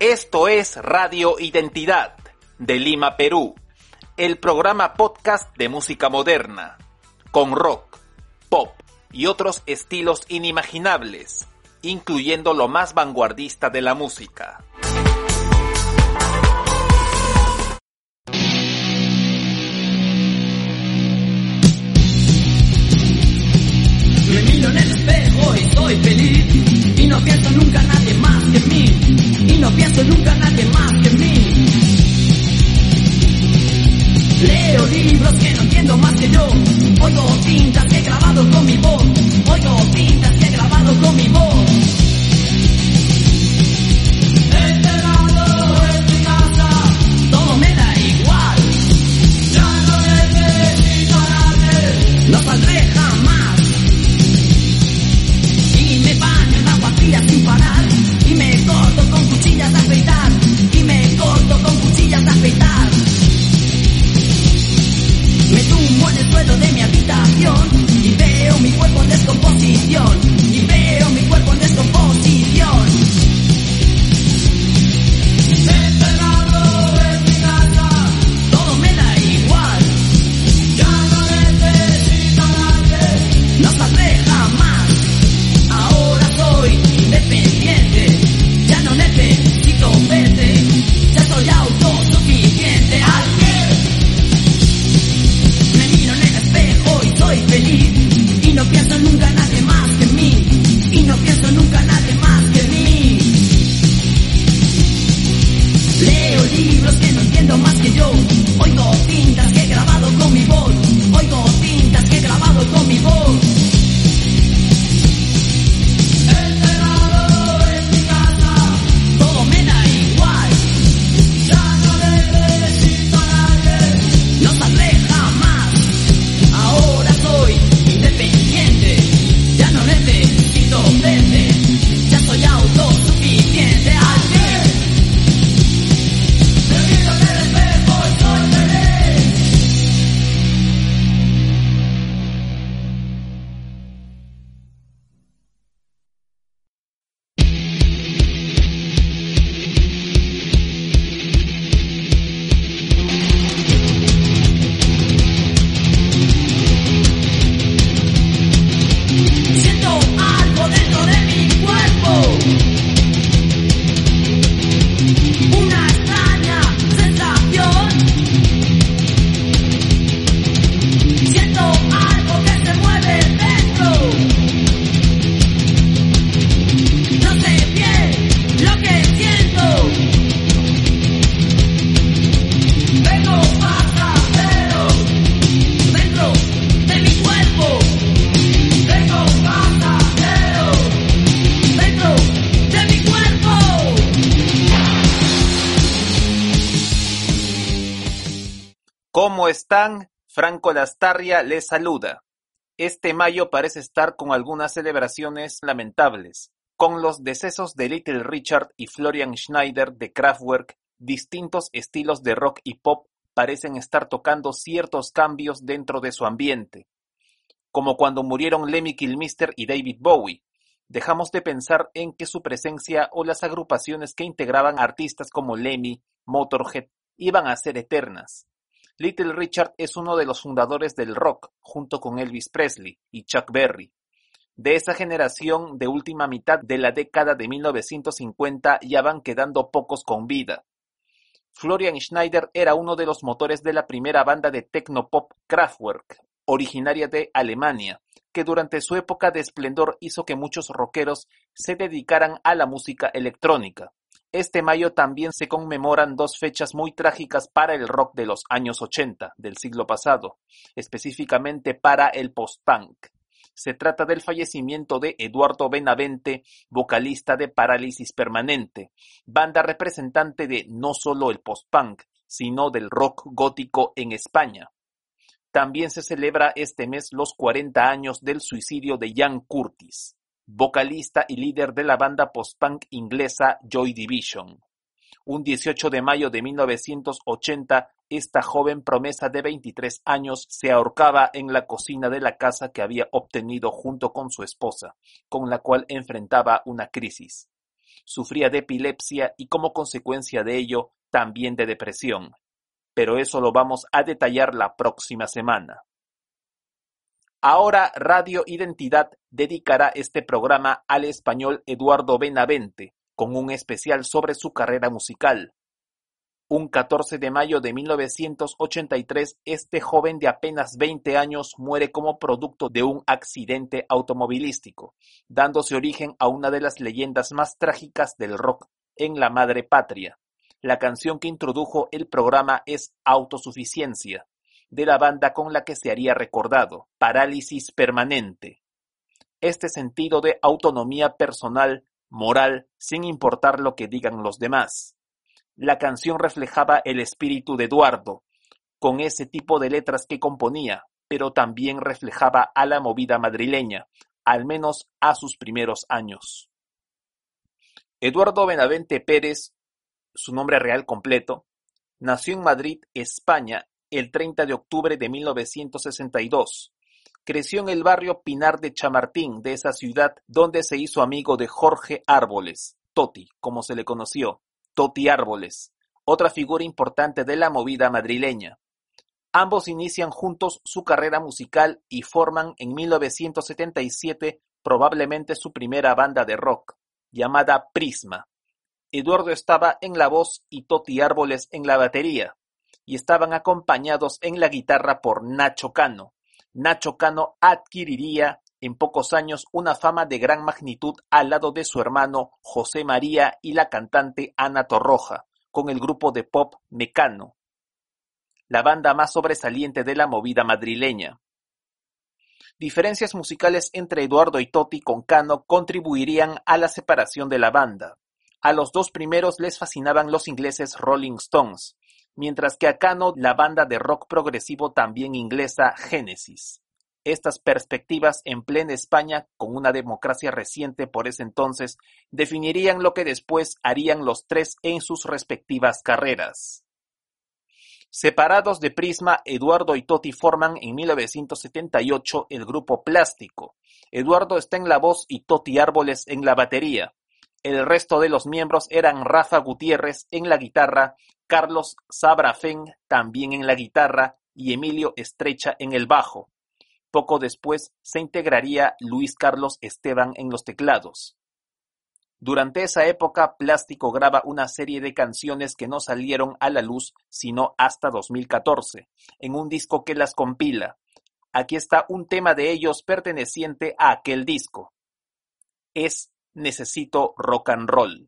Esto es Radio Identidad de Lima, Perú, el programa podcast de música moderna, con rock, pop y otros estilos inimaginables, incluyendo lo más vanguardista de la música. Me miro en el espejo y soy feliz Y no nunca nadie más que mí Y no pienso nunca en nadie más que en mí. Leo libros que no entiendo más que yo. Oigo tintas que he grabado con mi voz. Oigo tintas que he grabado con mi voz. Enterrado en Y me corto con cuchillas de afeitar Me tumbo en el suelo de mi habitación Y veo mi cuerpo en descomposición Franco Lastarria saluda. Este mayo parece estar con algunas celebraciones lamentables. Con los decesos de Little Richard y Florian Schneider de Kraftwerk, distintos estilos de rock y pop parecen estar tocando ciertos cambios dentro de su ambiente. Como cuando murieron Lemmy Kilmister y David Bowie. Dejamos de pensar en que su presencia o las agrupaciones que integraban artistas como Lemmy, Motorhead, iban a ser eternas. Little Richard es uno de los fundadores del rock, junto con Elvis Presley y Chuck Berry. De esa generación de última mitad de la década de 1950 ya van quedando pocos con vida. Florian Schneider era uno de los motores de la primera banda de techno-pop Kraftwerk, originaria de Alemania, que durante su época de esplendor hizo que muchos rockeros se dedicaran a la música electrónica. Este mayo también se conmemoran dos fechas muy trágicas para el rock de los años 80 del siglo pasado, específicamente para el post-punk. Se trata del fallecimiento de Eduardo Benavente, vocalista de Parálisis Permanente, banda representante de no solo el post-punk, sino del rock gótico en España. También se celebra este mes los 40 años del suicidio de Ian Curtis, vocalista y líder de la banda post-punk inglesa Joy Division. Un 18 de mayo de 1980, esta joven promesa de 23 años se ahorcaba en la cocina de la casa que había obtenido junto con su esposa, con la cual enfrentaba una crisis. Sufría de epilepsia y como consecuencia de ello, también de depresión. Pero eso lo vamos a detallar la próxima semana. Ahora Radio Identidad dedicará este programa al español Eduardo Benavente, con un especial sobre su carrera musical. Un 14 de mayo de 1983, este joven de apenas 20 años muere como producto de un accidente automovilístico, dándose origen a una de las leyendas más trágicas del rock en la madre patria. La canción que introdujo el programa es Autosuficiencia, de la banda con la que se haría recordado, Parálisis Permanente. Este sentido de autonomía personal moral sin importar lo que digan los demás. La canción reflejaba el espíritu de Eduardo, con ese tipo de letras que componía, pero también reflejaba a la movida madrileña, al menos a sus primeros años. Eduardo Benavente Pérez, su nombre real completo, nació en Madrid, España, el 30 de octubre de 1962 Creció en el barrio Pinar de Chamartín de esa ciudad donde se hizo amigo de Jorge Árboles, Toti, como se le conoció, Toti Árboles, otra figura importante de la movida madrileña. Ambos inician juntos su carrera musical y forman en 1977 probablemente su primera banda de rock, llamada Prisma. Eduardo estaba en la voz y Toti Árboles en la batería, y estaban acompañados en la guitarra por Nacho Cano, Nacho Cano adquiriría en pocos años una fama de gran magnitud al lado de su hermano José María y la cantante Ana Torroja, con el grupo de pop Mecano, la banda más sobresaliente de la movida madrileña. Diferencias musicales entre Eduardo y Totti con Cano contribuirían a la separación de la banda. A los dos primeros les fascinaban los ingleses Rolling Stones, mientras que a Cano la banda de rock progresivo también inglesa Genesis. Estas perspectivas en plena España, con una democracia reciente por ese entonces, definirían lo que después harían los tres en sus respectivas carreras. Separados de Prisma, Eduardo y Toti forman en 1978 el grupo Plástico. Eduardo está en la voz y Toti Árboles en la batería. El resto de los miembros eran Rafa Gutiérrez en la guitarra, Carlos Sabrafén también en la guitarra y Emilio Estrecha en el bajo. Poco después se integraría Luis Carlos Esteban en los teclados. Durante esa época, Plástico graba una serie de canciones que no salieron a la luz sino hasta 2014, en un disco que las compila. Aquí está un tema de ellos perteneciente a aquel disco. Es Necesito Rock and Roll.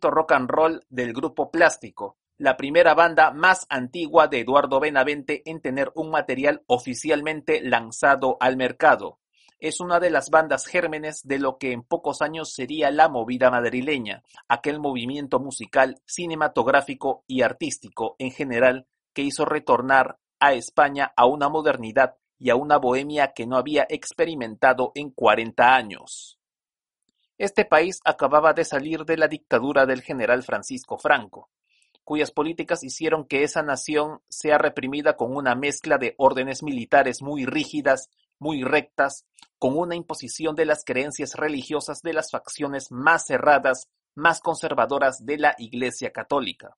Rock and Roll del grupo Plástico, la primera banda más antigua de Eduardo Benavente en tener un material oficialmente lanzado al mercado. Es una de las bandas gérmenes de lo que en pocos años sería la movida madrileña, aquel movimiento musical, cinematográfico y artístico en general que hizo retornar a España a una modernidad y a una bohemia que no había experimentado en 40 años. Este país acababa de salir de la dictadura del general Francisco Franco, cuyas políticas hicieron que esa nación sea reprimida con una mezcla de órdenes militares muy rígidas, muy rectas, con una imposición de las creencias religiosas de las facciones más cerradas, más conservadoras de la Iglesia Católica.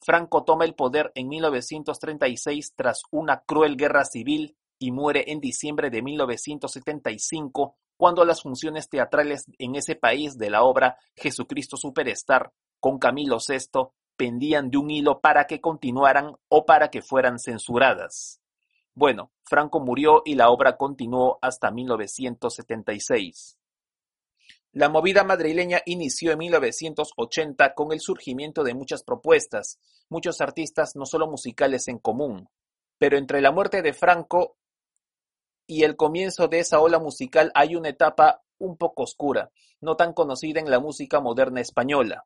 Franco toma el poder en 1936 tras una cruel guerra civil y muere en diciembre de 1975 cuando las funciones teatrales en ese país de la obra Jesucristo Superstar con Camilo VI pendían de un hilo para que continuaran o para que fueran censuradas. Bueno, Franco murió y la obra continuó hasta 1976. La movida madrileña inició en 1980 con el surgimiento de muchas propuestas, muchos artistas no solo musicales en común, pero entre la muerte de Franco y el comienzo de esa ola musical hay una etapa un poco oscura, no tan conocida en la música moderna española.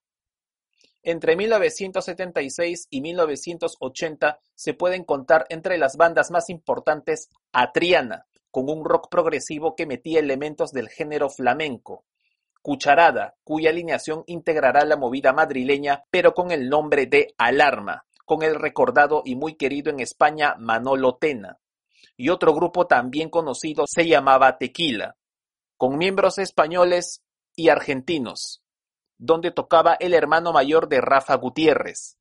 Entre 1976 y 1980 se pueden contar entre las bandas más importantes a Triana, con un rock progresivo que metía elementos del género flamenco, Cucharada, cuya alineación integrará la movida madrileña, pero con el nombre de Alarma, con el recordado y muy querido en España Manolo Tena. Y otro grupo también conocido se llamaba Tequila, con miembros españoles y argentinos, donde tocaba el hermano mayor de Rafa Gutiérrez.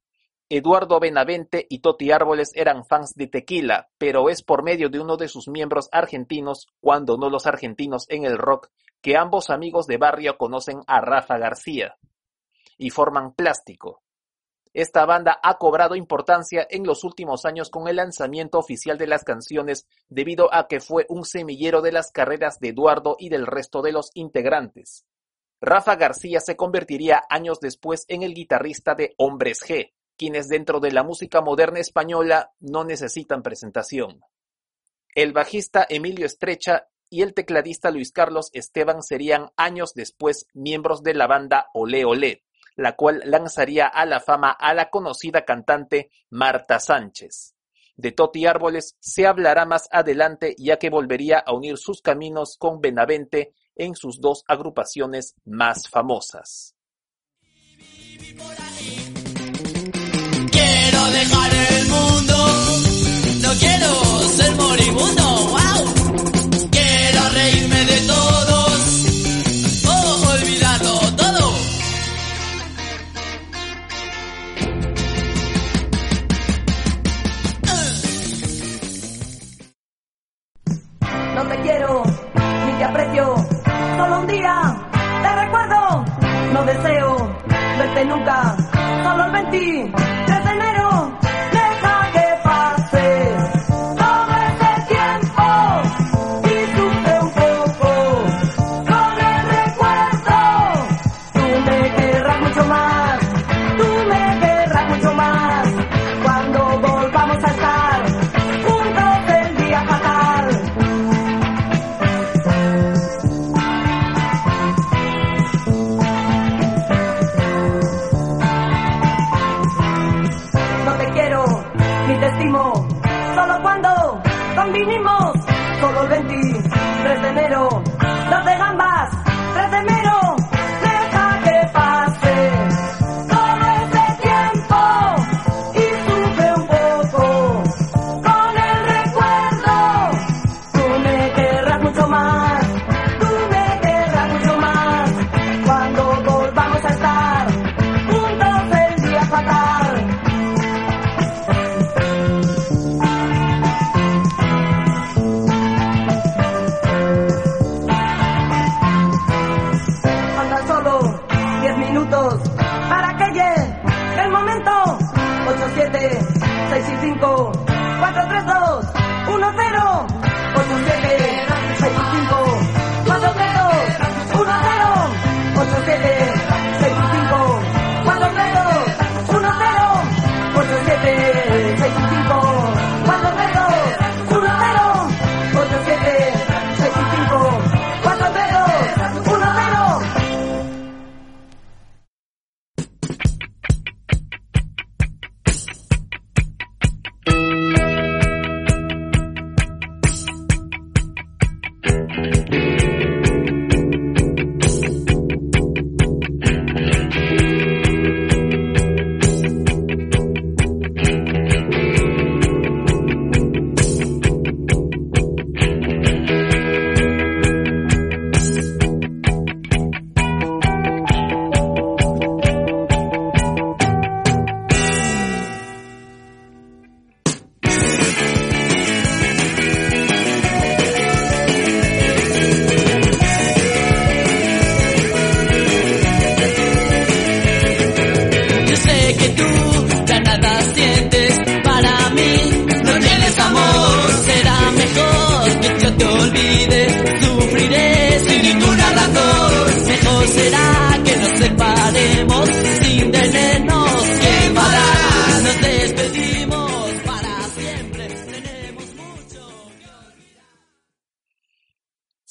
Eduardo Benavente y Toti Árboles eran fans de Tequila, pero es por medio de uno de sus miembros argentinos, cuando no los argentinos en el rock, que ambos amigos de barrio conocen a Rafa García y forman Plástico. Esta banda ha cobrado importancia en los últimos años con el lanzamiento oficial de las canciones debido a que fue un semillero de las carreras de Eduardo y del resto de los integrantes. Rafa García se convertiría años después en el guitarrista de Hombres G, quienes dentro de la música moderna española no necesitan presentación. El bajista Emilio Estrecha y el tecladista Luis Carlos Esteban serían años después miembros de la banda Olé Olé, la cual lanzaría a la fama a la conocida cantante Marta Sánchez. De Toti Árboles se hablará más adelante ya que volvería a unir sus caminos con Benavente en sus dos agrupaciones más famosas. Quiero dejar el mundo, no quiero ser moribundo, deseo verte nunca, solo el 23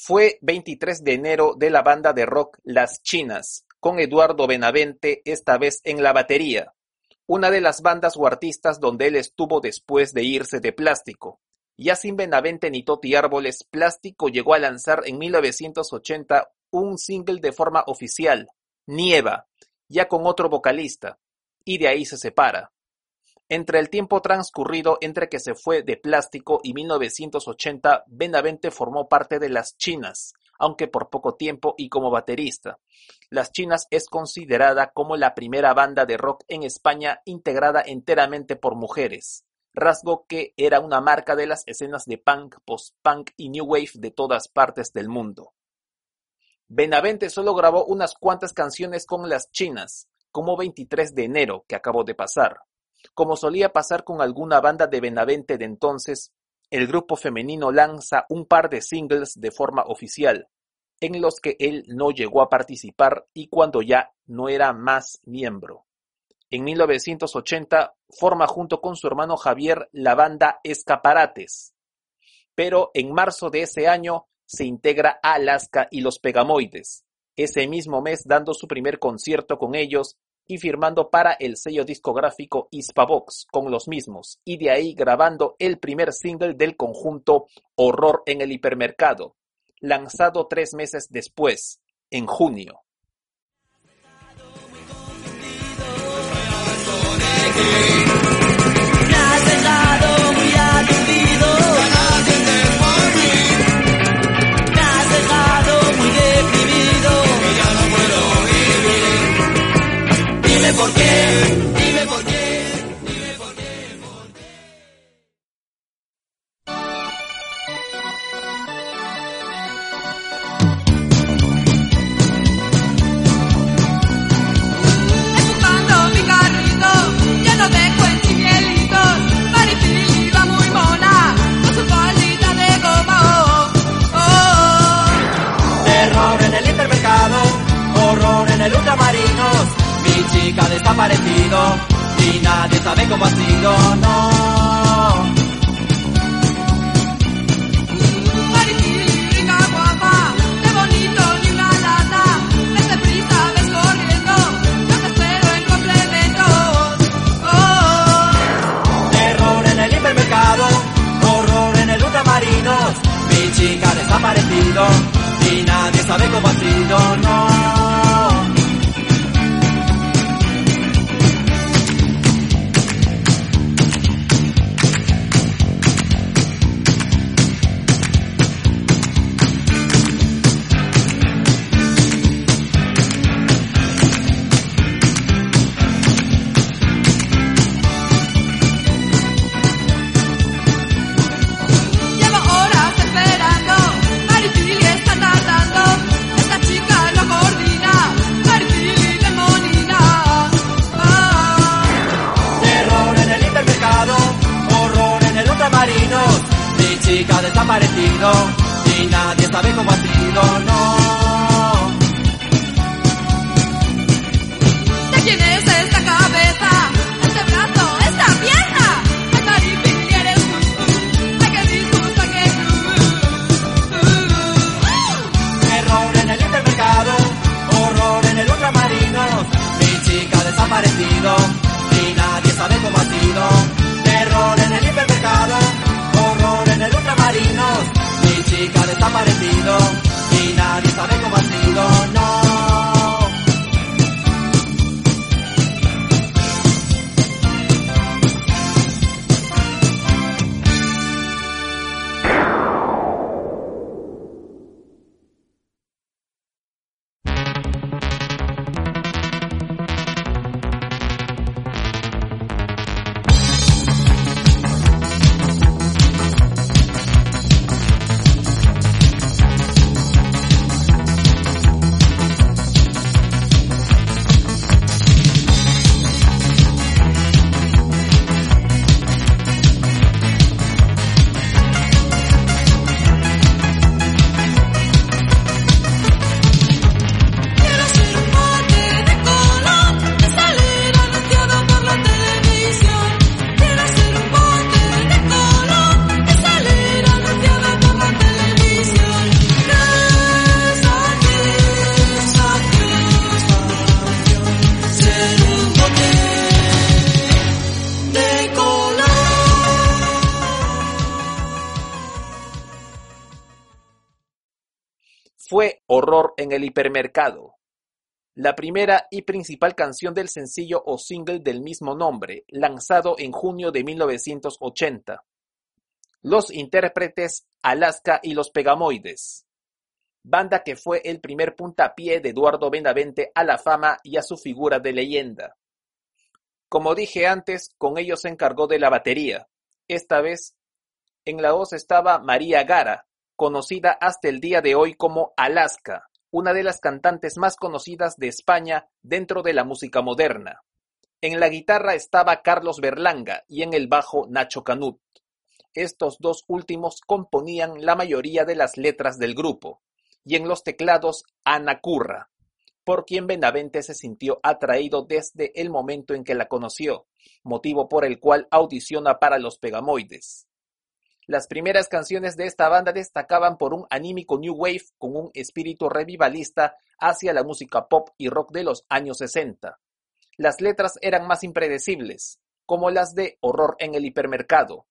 Fue 23 de enero de la banda de rock Las Chinas, con Eduardo Benavente esta vez en la batería, una de las bandas o artistas donde él estuvo después de irse de Plástico. Ya sin Benavente ni Toti Árboles, Plástico llegó a lanzar en 1980 un single de forma oficial, Nieva, ya con otro vocalista, y de ahí se separa. Entre el tiempo transcurrido entre que se fue de Plástico y 1980, Benavente formó parte de Las Chinas, aunque por poco tiempo y como baterista. Las Chinas es considerada como la primera banda de rock en España integrada enteramente por mujeres, rasgo que era una marca de las escenas de punk, post-punk y new wave de todas partes del mundo. Benavente solo grabó unas cuantas canciones con Las Chinas, como 23 de enero que acabó de pasar. Como solía pasar con alguna banda de Benavente de entonces, el grupo femenino lanza un par de singles de forma oficial, en los que él no llegó a participar y cuando ya no era más miembro. En 1980 forma junto con su hermano Javier la banda Escaparates, pero en marzo de ese año se integra a Alaska y los Pegamoides, ese mismo mes dando su primer concierto con ellos y firmando para el sello discográfico Hispavox con los mismos, y de ahí grabando el primer single del conjunto Horror en el hipermercado, lanzado tres meses después, en junio. Desaparecido y nadie sabe cómo ha sido, no. Mariquita guapa, qué bonito ni una lata. Ves deprisa, ves corriendo, yo te espero en complementos. Oh, Terror en el hipermercado, horror en el ultramarinos, mi chica desaparecido y nadie sabe cómo ha sido, no. Desaparecido y nadie sabe cómo ha sido, no. El hipermercado, la primera y principal canción del sencillo o single del mismo nombre, lanzado en junio de 1980. Los intérpretes Alaska y los Pegamoides, banda que fue el primer puntapié de Eduardo Benavente a la fama y a su figura de leyenda. Como dije antes, con ellos se encargó de la batería. Esta vez en la voz estaba María Gara, conocida hasta el día de hoy como Alaska, una de las cantantes más conocidas de España dentro de la música moderna. En la guitarra estaba Carlos Berlanga y en el bajo Nacho Canut. Estos dos últimos componían la mayoría de las letras del grupo, y en los teclados Ana Curra, por quien Benavente se sintió atraído desde el momento en que la conoció, motivo por el cual audiciona para los Pegamoides. Las primeras canciones de esta banda destacaban por un anímico new wave con un espíritu revivalista hacia la música pop y rock de los años 60. Las letras eran más impredecibles, como las de Horror en el hipermercado.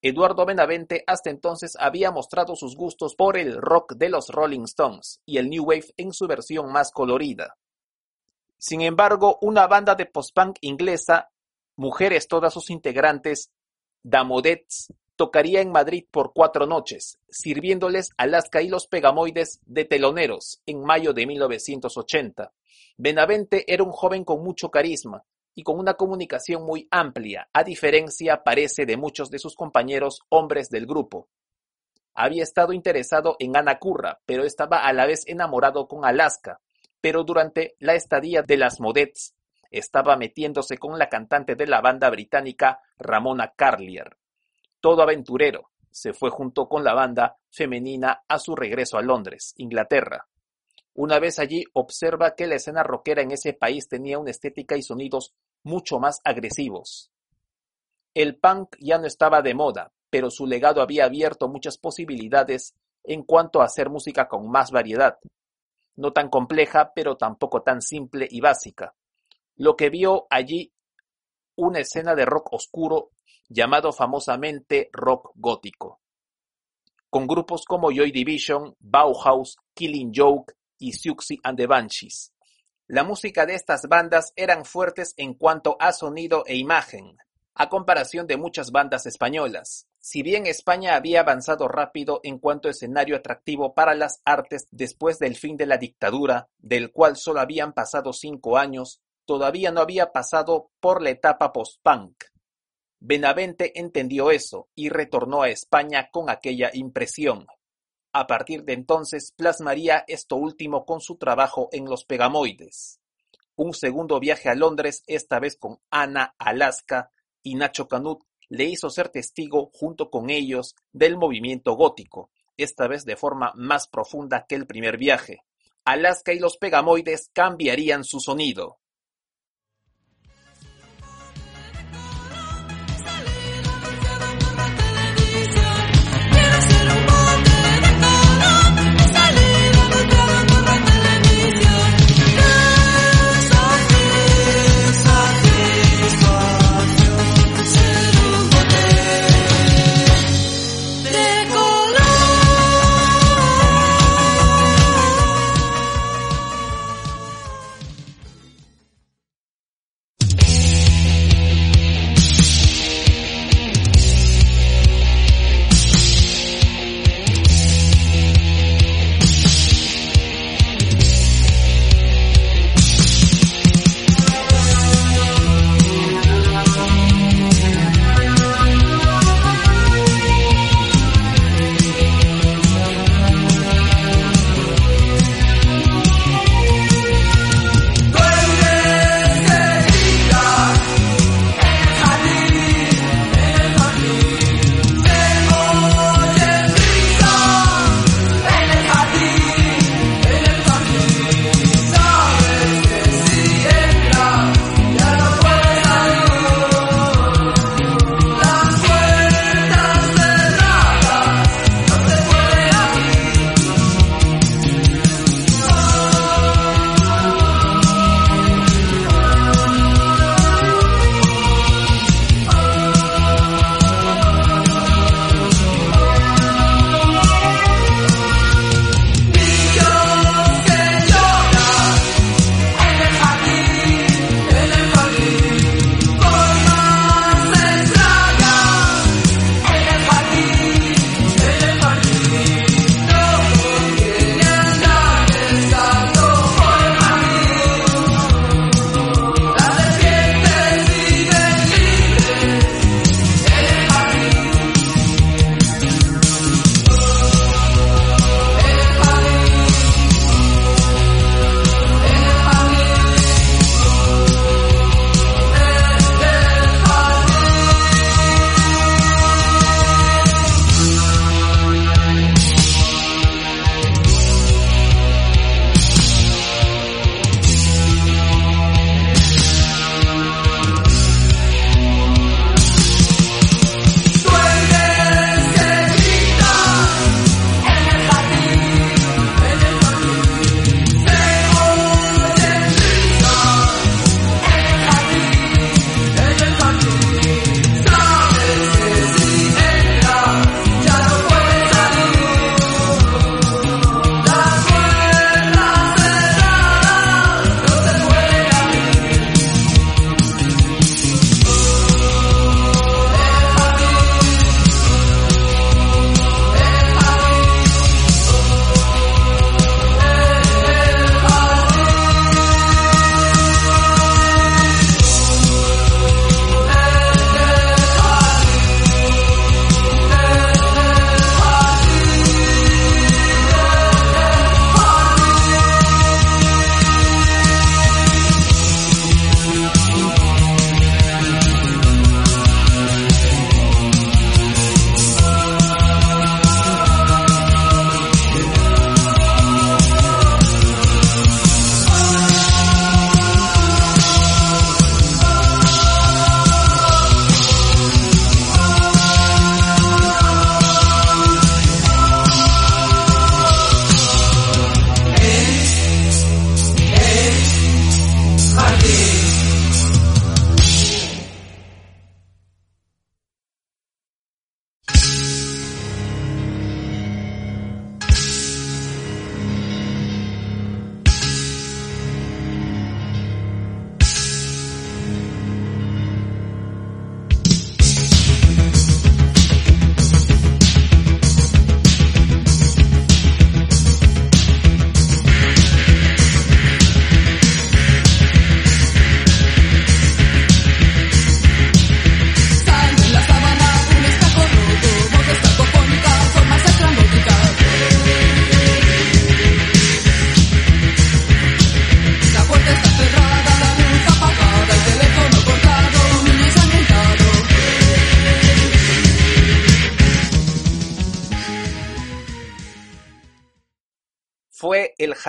Eduardo Benavente hasta entonces había mostrado sus gustos por el rock de los Rolling Stones y el new wave en su versión más colorida. Sin embargo, una banda de post-punk inglesa, mujeres todas sus integrantes, Damodettes, tocaría en Madrid por cuatro noches, sirviéndoles Alaska y los Pegamoides de teloneros en mayo de 1980. Benavente era un joven con mucho carisma y con una comunicación muy amplia, a diferencia, parece, de muchos de sus compañeros hombres del grupo. Había estado interesado en Ana Curra, pero estaba a la vez enamorado con Alaska, pero durante la estadía de las Modets estaba metiéndose con la cantante de la banda británica Ramona Carlier. Todo aventurero, se fue junto con la banda femenina a su regreso a Londres, Inglaterra. Una vez allí observa que la escena rockera en ese país tenía una estética y sonidos mucho más agresivos. El punk ya no estaba de moda, pero su legado había abierto muchas posibilidades en cuanto a hacer música con más variedad. No tan compleja, pero tampoco tan simple y básica. Lo que vio allí una escena de rock oscuro llamado famosamente rock gótico, con grupos como Joy Division, Bauhaus, Killing Joke y Siouxsie and the Banshees. La música de estas bandas eran fuertes en cuanto a sonido e imagen, a comparación de muchas bandas españolas. Si bien España había avanzado rápido en cuanto a escenario atractivo para las artes después del fin de la dictadura, del cual solo habían pasado cinco años, todavía no había pasado por la etapa post-punk. Benavente entendió eso y retornó a España con aquella impresión. A partir de entonces plasmaría esto último con su trabajo en Los Pegamoides. Un segundo viaje a Londres, esta vez con Ana Alaska, y Nacho Canut le hizo ser testigo junto con ellos del movimiento gótico, esta vez de forma más profunda que el primer viaje. Alaska y los Pegamoides cambiarían su sonido.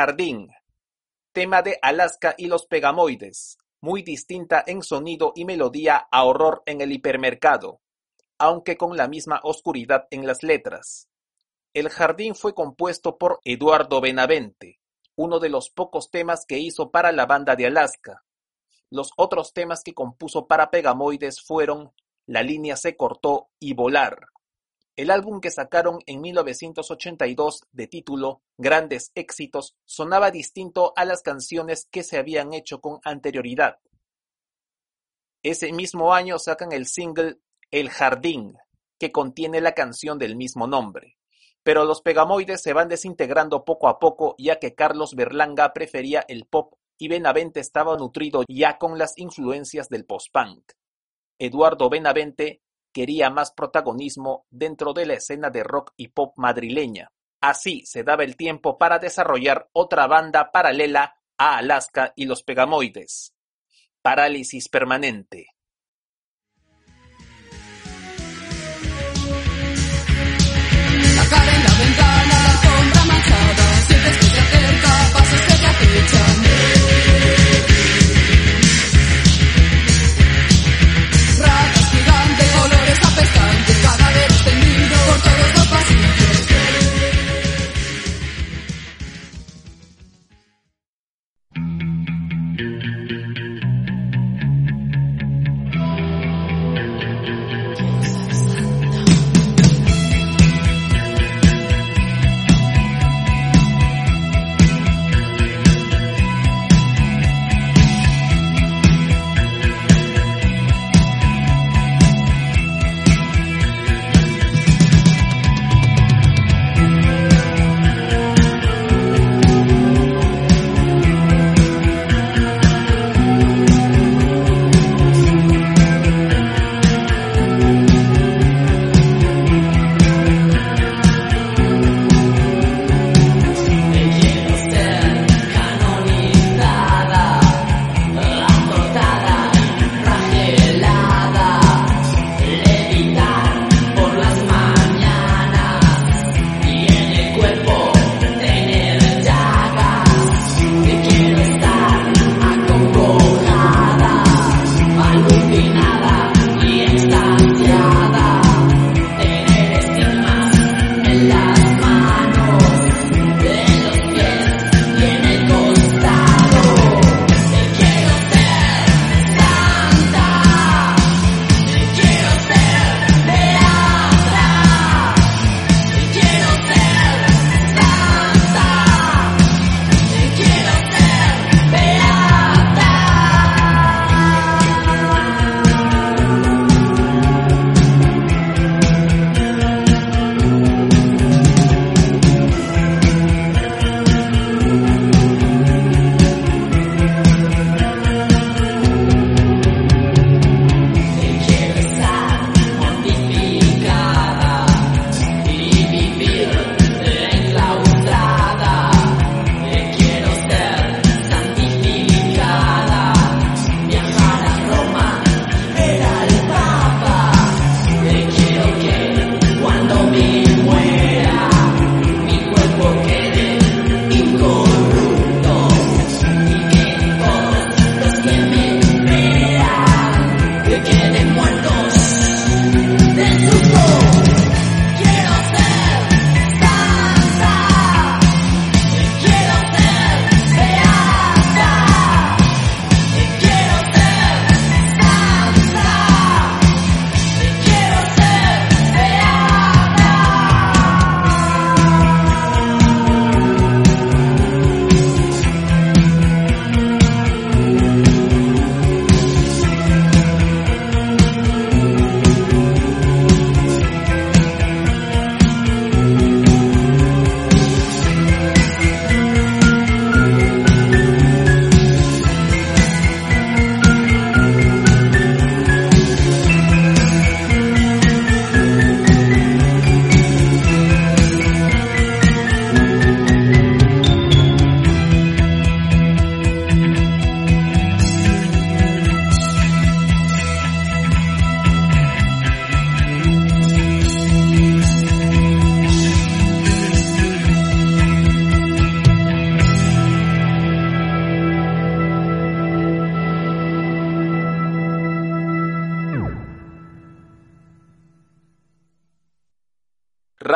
Jardín, tema de Alaska y los Pegamoides, muy distinta en sonido y melodía a Horror en el hipermercado, aunque con la misma oscuridad en las letras. El Jardín fue compuesto por Eduardo Benavente, uno de los pocos temas que hizo para la banda de Alaska. Los otros temas que compuso para Pegamoides fueron La línea se cortó y Volar. El álbum que sacaron en 1982 de título Grandes éxitos sonaba distinto a las canciones que se habían hecho con anterioridad. Ese mismo año sacan el single El Jardín, que contiene la canción del mismo nombre. Pero los Pegamoides se van desintegrando poco a poco ya que Carlos Berlanga prefería el pop y Benavente estaba nutrido ya con las influencias del post-punk. Eduardo Benavente quería más protagonismo dentro de la escena de rock y pop madrileña. Así se daba el tiempo para desarrollar otra banda paralela a Alaska y los Pegamoides. Parálisis permanente.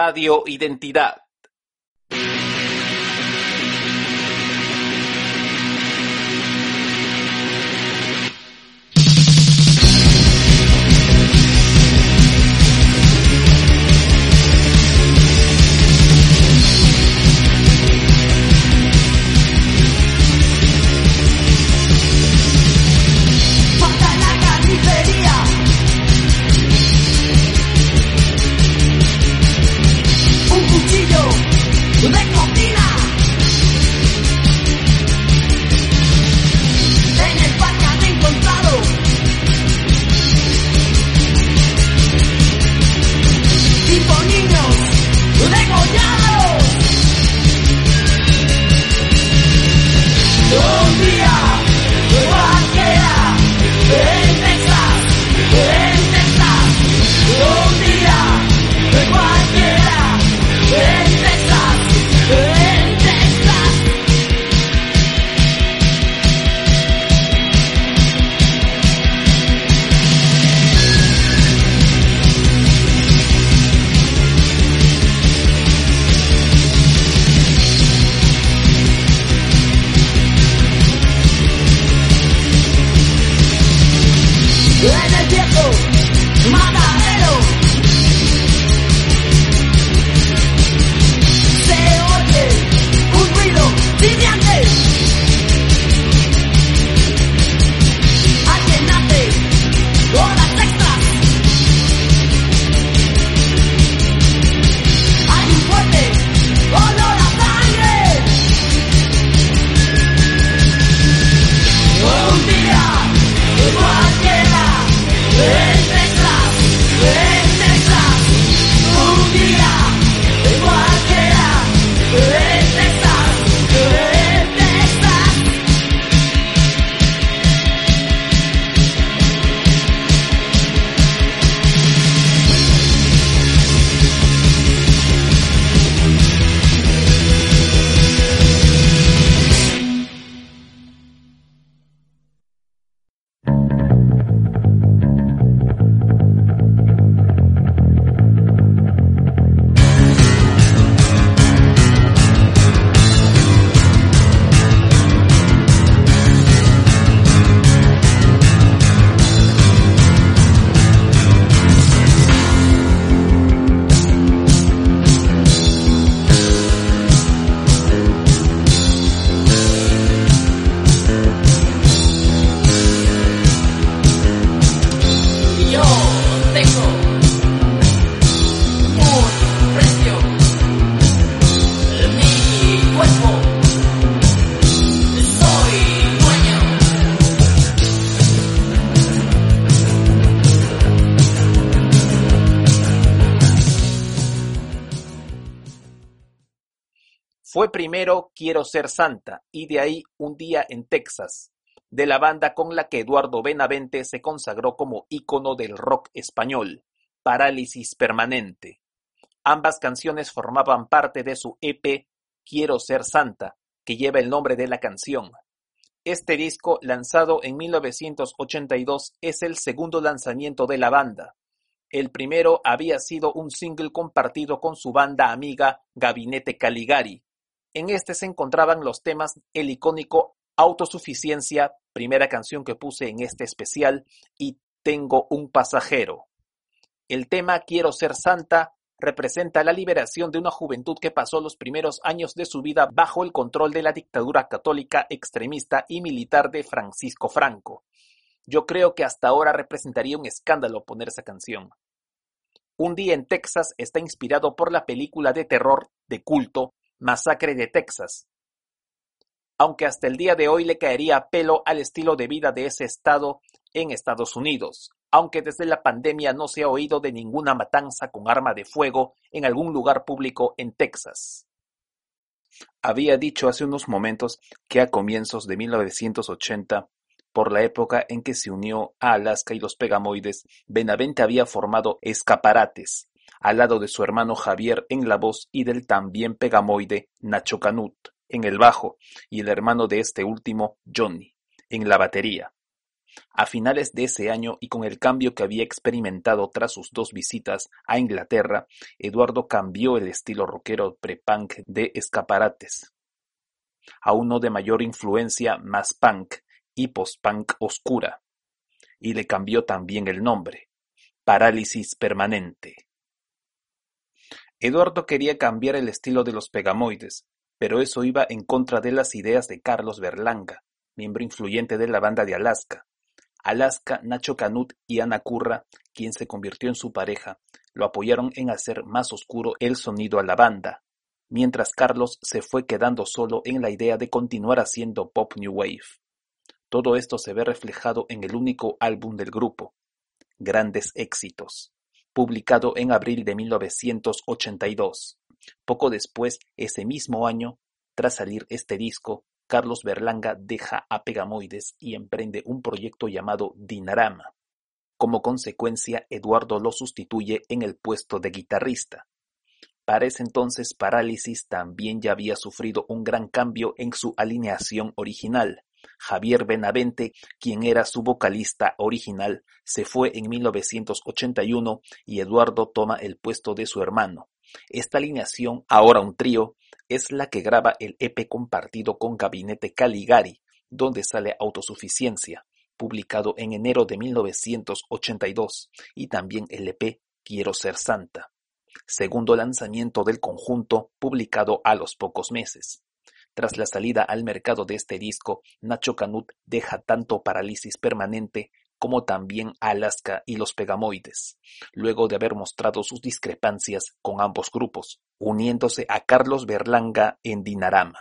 Radio Identidad. Quiero ser santa y de ahí Un día en Texas, de la banda con la que Eduardo Benavente se consagró como ícono del rock español, Parálisis Permanente. Ambas canciones formaban parte de su EP Quiero ser santa, que lleva el nombre de la canción. Este disco, lanzado en 1982, es el segundo lanzamiento de la banda. El primero había sido un single compartido con su banda amiga Gabinete Caligari. En este se encontraban los temas el icónico Autosuficiencia, primera canción que puse en este especial, y Tengo un pasajero. El tema Quiero ser santa representa la liberación de una juventud que pasó los primeros años de su vida bajo el control de la dictadura católica extremista y militar de Francisco Franco. Yo creo que hasta ahora representaría un escándalo poner esa canción. Un día en Texas está inspirado por la película de terror de culto Masacre de Texas, aunque hasta el día de hoy le caería pelo al estilo de vida de ese estado en Estados Unidos, aunque desde la pandemia no se ha oído de ninguna matanza con arma de fuego en algún lugar público en Texas. Había dicho hace unos momentos que a comienzos de 1980, por la época en que se unió a Alaska y los Pegamoides, Benavente había formado Escaparates, al lado de su hermano Javier en la voz y del también Pegamoide Nacho Canut en el bajo y el hermano de este último, Johnny, en la batería. A finales de ese año y con el cambio que había experimentado tras sus dos visitas a Inglaterra, Eduardo cambió el estilo rockero pre-punk de Escaparates a uno de mayor influencia más punk y post-punk oscura, y le cambió también el nombre, Parálisis Permanente. Eduardo quería cambiar el estilo de los Pegamoides, pero eso iba en contra de las ideas de Carlos Berlanga, miembro influyente de la banda de Alaska. Alaska, Nacho Canut y Ana Curra, quien se convirtió en su pareja, lo apoyaron en hacer más oscuro el sonido a la banda, mientras Carlos se fue quedando solo en la idea de continuar haciendo pop new wave. Todo esto se ve reflejado en el único álbum del grupo, Grandes Éxitos, publicado en abril de 1982. Poco después, ese mismo año, tras salir este disco, Carlos Berlanga deja a Pegamoides y emprende un proyecto llamado Dinarama. Como consecuencia, Eduardo lo sustituye en el puesto de guitarrista. Para ese entonces, Parálisis también ya había sufrido un gran cambio en su alineación original. Javier Benavente, quien era su vocalista original, se fue en 1981 y Eduardo toma el puesto de su hermano. Esta alineación, ahora un trío, es la que graba el EP compartido con Gabinete Caligari, donde sale Autosuficiencia, publicado en enero de 1982, y también el EP Quiero ser santa, segundo lanzamiento del conjunto publicado a los pocos meses. Tras la salida al mercado de este disco, Nacho Canut deja tanto Parálisis Permanente como también Alaska y los Pegamoides, luego de haber mostrado sus discrepancias con ambos grupos, uniéndose a Carlos Berlanga en Dinarama.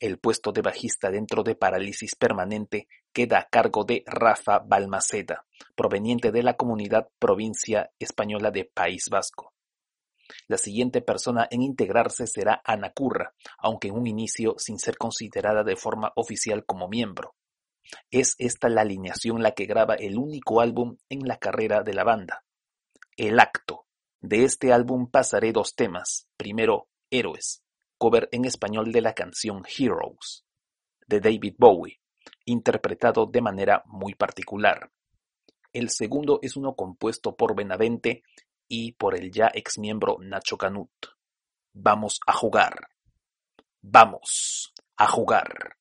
El puesto de bajista dentro de Parálisis Permanente queda a cargo de Rafa Balmaceda, proveniente de la comunidad provincia española de País Vasco. La siguiente persona en integrarse será Ana Curra, aunque en un inicio sin ser considerada de forma oficial como miembro. Es esta la alineación la que graba el único álbum en la carrera de la banda, El Acto. De este álbum pasaré dos temas. Primero, Héroes, cover en español de la canción Heroes, de David Bowie, interpretado de manera muy particular. El segundo es uno compuesto por Benavente y por el ya exmiembro Nacho Canut. Vamos a jugar. Vamos a jugar.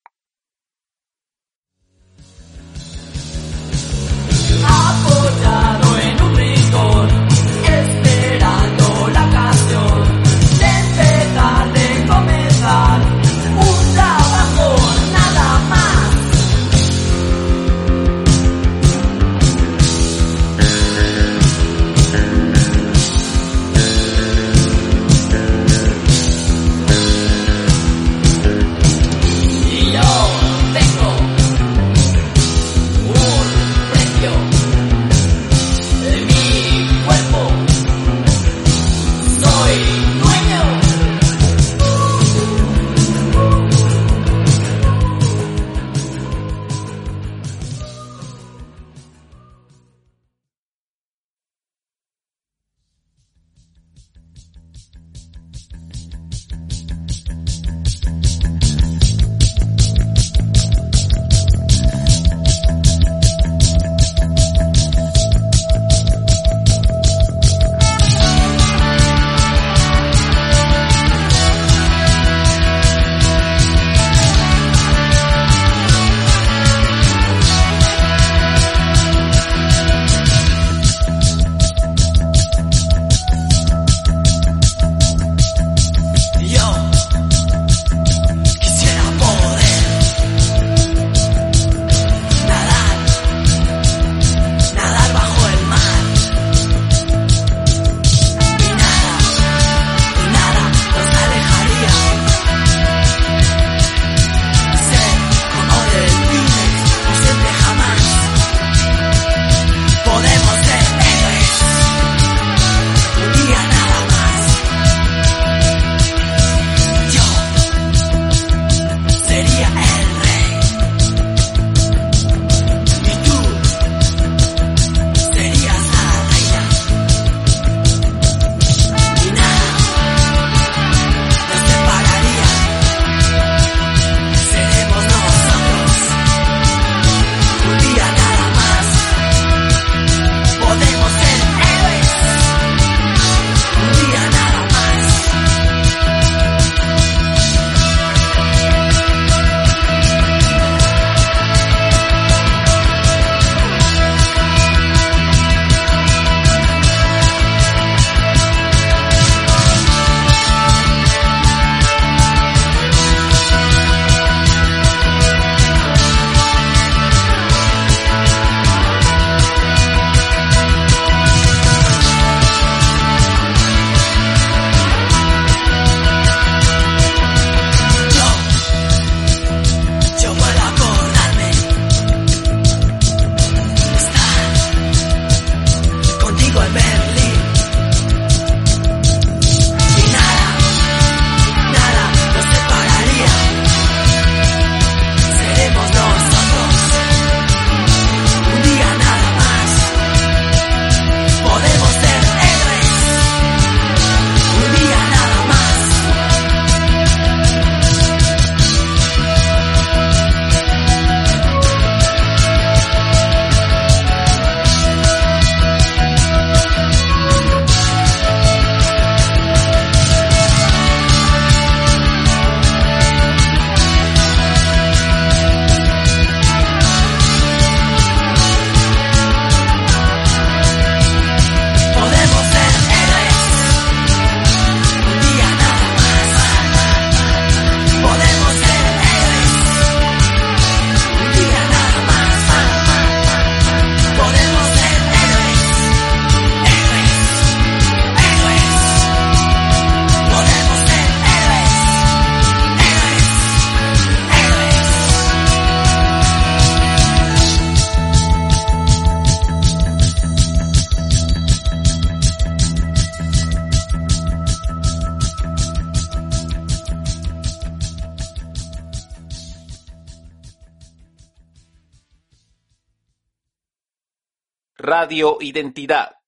Radio Identidad.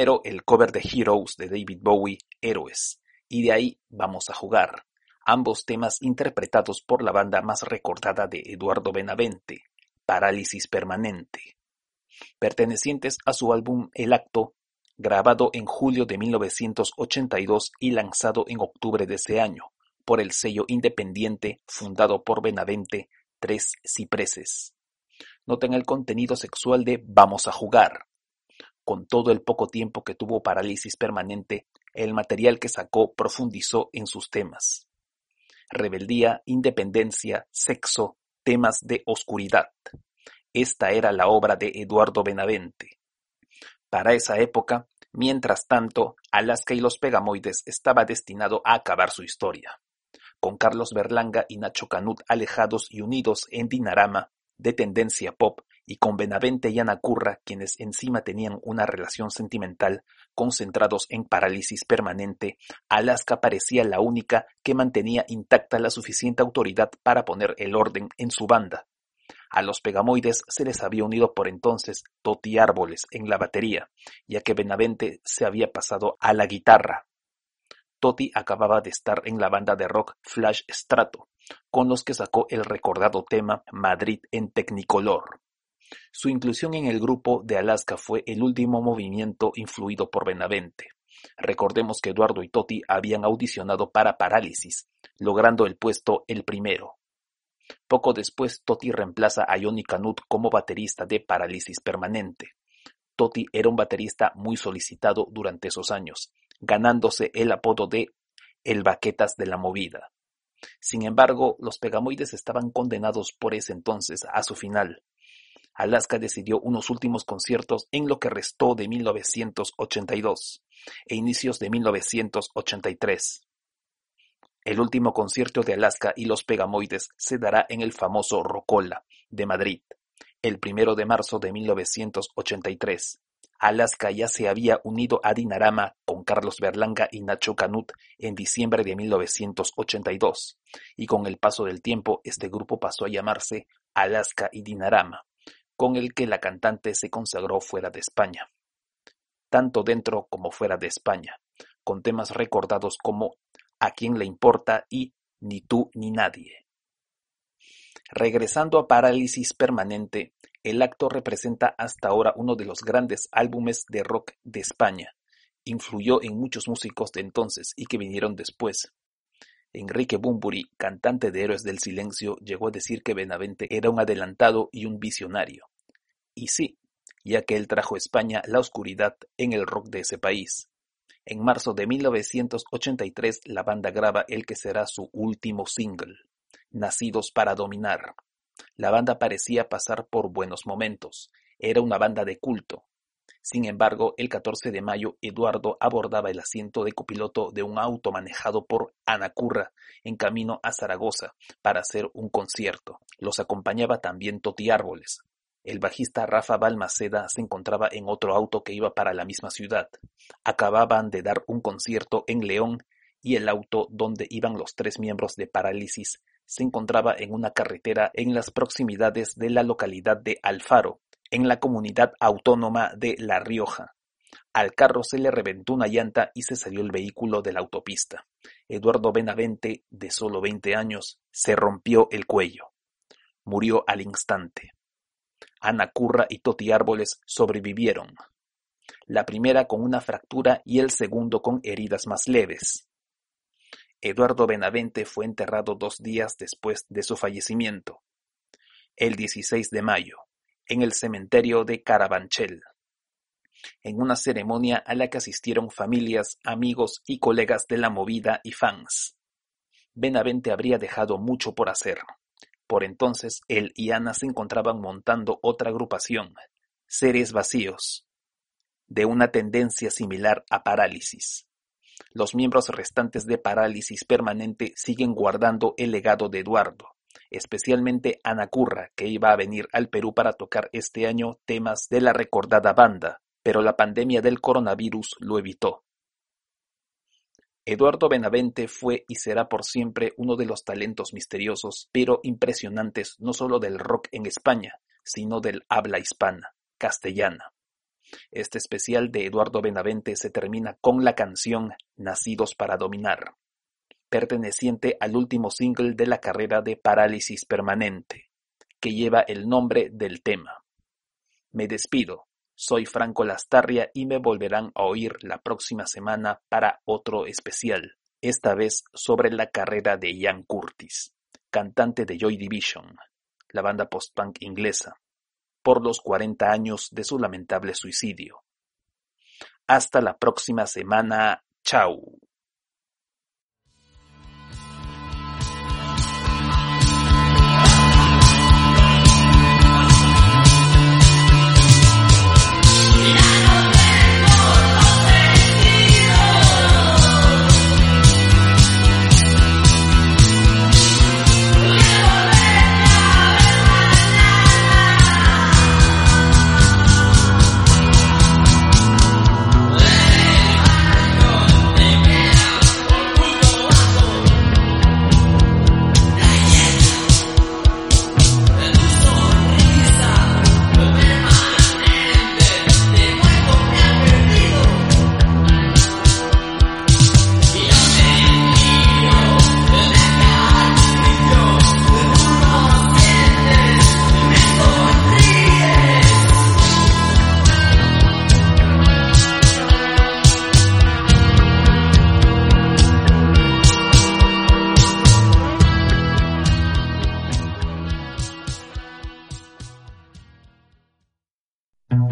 Primero el cover de Heroes de David Bowie, Héroes, y de ahí Vamos a jugar, ambos temas interpretados por la banda más recordada de Eduardo Benavente, Parálisis Permanente, pertenecientes a su álbum El Acto, grabado en julio de 1982 y lanzado en octubre de ese año por el sello independiente fundado por Benavente Tres Cipreses. Noten el contenido sexual de Vamos a jugar. Con todo el poco tiempo que tuvo Parálisis Permanente, el material que sacó profundizó en sus temas. Rebeldía, independencia, sexo, temas de oscuridad. Esta era la obra de Eduardo Benavente. Para esa época, mientras tanto, Alaska y los Pegamoides estaba destinado a acabar su historia. Con Carlos Berlanga y Nacho Canut alejados y unidos en Dinarama, de tendencia pop, y con Benavente y Ana Curra, quienes encima tenían una relación sentimental, concentrados en parálisis permanente, Alaska parecía la única que mantenía intacta la suficiente autoridad para poner el orden en su banda. A los Pegamoides se les había unido por entonces Toti Árboles en la batería, ya que Benavente se había pasado a la guitarra. Toti acababa de estar en la banda de rock Flash Strato, con los que sacó el recordado tema Madrid en Technicolor. Su inclusión en el grupo de Alaska fue el último movimiento influido por Benavente. Recordemos que Eduardo y Toti habían audicionado para Parálisis, logrando el puesto el primero. Poco después, Toti reemplaza a Johnny Canut como baterista de Parálisis Permanente. Toti era un baterista muy solicitado durante esos años, ganándose el apodo de el Baquetas de la Movida. Sin embargo, los Pegamoides estaban condenados por ese entonces a su final. Alaska decidió unos últimos conciertos en lo que restó de 1982 e inicios de 1983. El último concierto de Alaska y los Pegamoides se dará en el famoso Rocola de Madrid, el primero de marzo de 1983. Alaska ya se había unido a Dinarama con Carlos Berlanga y Nacho Canut en diciembre de 1982, y con el paso del tiempo este grupo pasó a llamarse Alaska y Dinarama, con el que la cantante se consagró fuera de España, tanto dentro como fuera de España, con temas recordados como A quién le importa y Ni tú ni nadie. Regresando a Parálisis Permanente, el acto representa hasta ahora uno de los grandes álbumes de rock de España. Influyó en muchos músicos de entonces y que vinieron después. Enrique Bumburi, cantante de Héroes del Silencio, llegó a decir que Benavente era un adelantado y un visionario. Y sí, ya que él trajo España la oscuridad en el rock de ese país. En marzo de 1983 la banda graba el que será su último single, Nacidos para Dominar. La banda parecía pasar por buenos momentos, era una banda de culto. Sin embargo, el 14 de mayo, Eduardo abordaba el asiento de copiloto de un auto manejado por Ana Curra en camino a Zaragoza para hacer un concierto. Los acompañaba también Toti Árboles. El bajista Rafa Balmaceda se encontraba en otro auto que iba para la misma ciudad. Acababan de dar un concierto en León y el auto donde iban los tres miembros de Parálisis se encontraba en una carretera en las proximidades de la localidad de Alfaro, en la comunidad autónoma de La Rioja. Al carro se le reventó una llanta y se salió el vehículo de la autopista. Eduardo Benavente, de solo 20 años, se rompió el cuello. Murió al instante. Ana Curra y Toti Árboles sobrevivieron. La primera con una fractura y el segundo con heridas más leves. Eduardo Benavente fue enterrado dos días después de su fallecimiento, el 16 de mayo, en el cementerio de Carabanchel, en una ceremonia a la que asistieron familias, amigos y colegas de la movida y fans. Benavente habría dejado mucho por hacer. Por entonces, él y Ana se encontraban montando otra agrupación, Seres Vacíos, de una tendencia similar a Parálisis. Los miembros restantes de Parálisis Permanente siguen guardando el legado de Eduardo, especialmente Ana Curra, que iba a venir al Perú para tocar este año temas de la recordada banda, pero la pandemia del coronavirus lo evitó. Eduardo Benavente fue y será por siempre uno de los talentos misteriosos pero impresionantes no solo del rock en España, sino del habla hispana, castellana. Este especial de Eduardo Benavente se termina con la canción Nacidos para Dominar, perteneciente al último single de la carrera de Parálisis Permanente, que lleva el nombre del tema. Me despido. Soy Franco Lastarria y me volverán a oír la próxima semana para otro especial, esta vez sobre la carrera de Ian Curtis, cantante de Joy Division, la banda post-punk inglesa, por los 40 años de su lamentable suicidio. Hasta la próxima semana.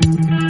Chao. Ellos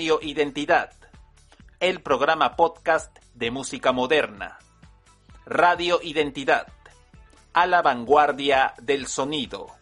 Radio Identidad, el programa podcast de música moderna. Radio Identidad, a la vanguardia del sonido.